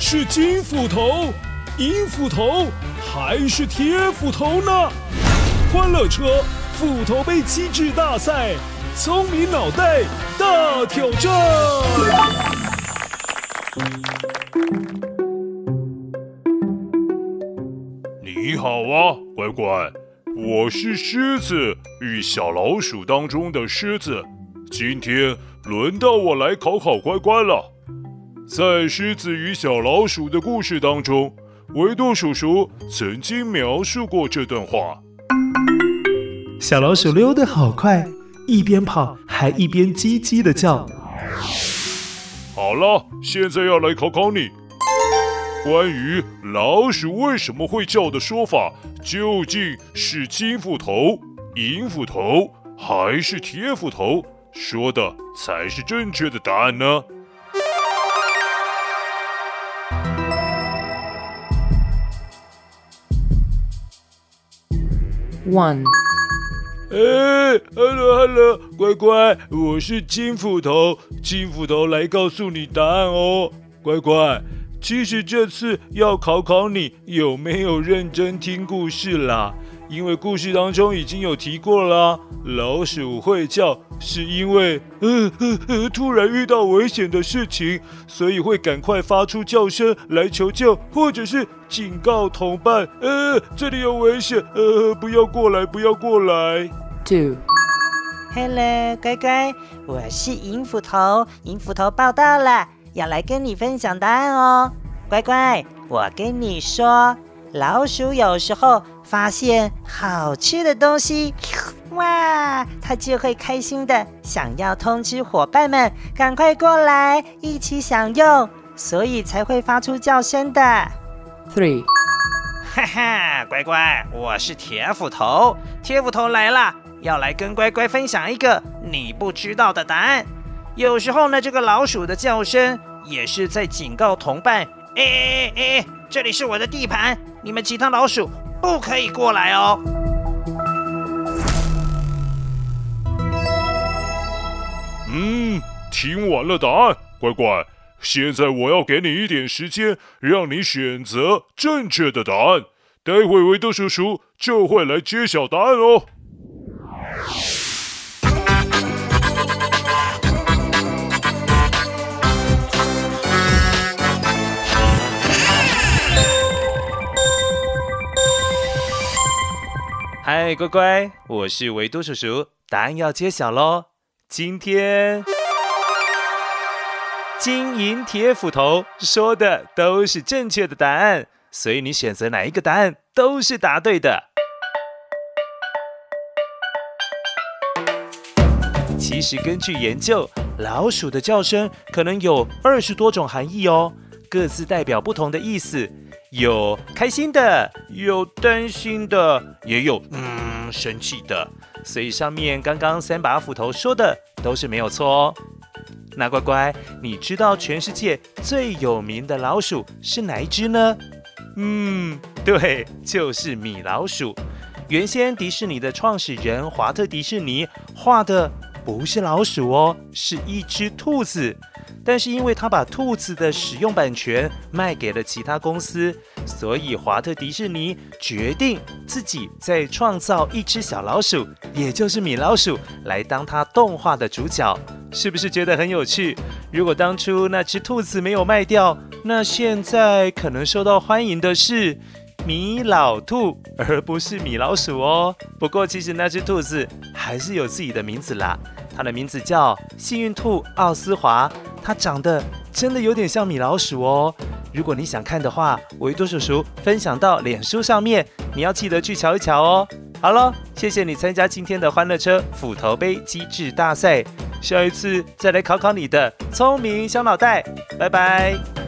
是金斧头、银斧头还是铁斧头呢？欢乐车斧头杯机制大赛，聪明脑袋大挑战。你好啊，乖乖，我是狮子与小老鼠当中的狮子，今天轮到我来考考乖乖了。在狮子与小老鼠的故事当中，维多叔叔曾经描述过这段话：小老鼠溜得好快，一边跑还一边叽叽的叫。好了，现在要来考考你，关于老鼠为什么会叫的说法，究竟是金斧头、银斧头还是铁斧头说的才是正确的答案呢？One，哎，Hello，Hello，乖乖，我是金斧头，金斧头来告诉你答案哦，乖乖。其实这次要考考你有没有认真听故事啦，因为故事当中已经有提过啦，老鼠会叫是因为呃呃呃突然遇到危险的事情，所以会赶快发出叫声来求救，或者是警告同伴，呃，这里有危险，呃，不要过来，不要过来。Two，Hello，乖乖，我是银斧头，银斧头报到了。要来跟你分享答案哦，乖乖，我跟你说，老鼠有时候发现好吃的东西，哇，它就会开心的想要通知伙伴们赶快过来一起享用，所以才会发出叫声的。Three，哈哈，乖乖，我是铁斧头，铁斧头来了，要来跟乖乖分享一个你不知道的答案。有时候呢，这个老鼠的叫声也是在警告同伴：哎哎哎，这里是我的地盘，你们其他老鼠不可以过来哦。嗯，听完了答案，乖乖，现在我要给你一点时间，让你选择正确的答案。待会维多叔叔就会来揭晓答案哦。嗨，乖乖，我是维多叔叔，答案要揭晓喽。今天金银铁斧头说的都是正确的答案，所以你选择哪一个答案都是答对的。其实根据研究，老鼠的叫声可能有二十多种含义哦，各自代表不同的意思。有开心的，有担心的，也有嗯生气的，所以上面刚刚三把斧头说的都是没有错哦。那乖乖，你知道全世界最有名的老鼠是哪一只呢？嗯，对，就是米老鼠。原先迪士尼的创始人华特迪士尼画的不是老鼠哦，是一只兔子。但是因为他把兔子的使用版权卖给了其他公司，所以华特迪士尼决定自己再创造一只小老鼠，也就是米老鼠，来当他动画的主角。是不是觉得很有趣？如果当初那只兔子没有卖掉，那现在可能受到欢迎的是米老兔，而不是米老鼠哦。不过其实那只兔子还是有自己的名字啦，它的名字叫幸运兔奥斯华。它长得真的有点像米老鼠哦。如果你想看的话，维多叔叔分享到脸书上面，你要记得去瞧一瞧哦。好了，谢谢你参加今天的欢乐车斧头杯机智大赛，下一次再来考考你的聪明小脑袋。拜拜。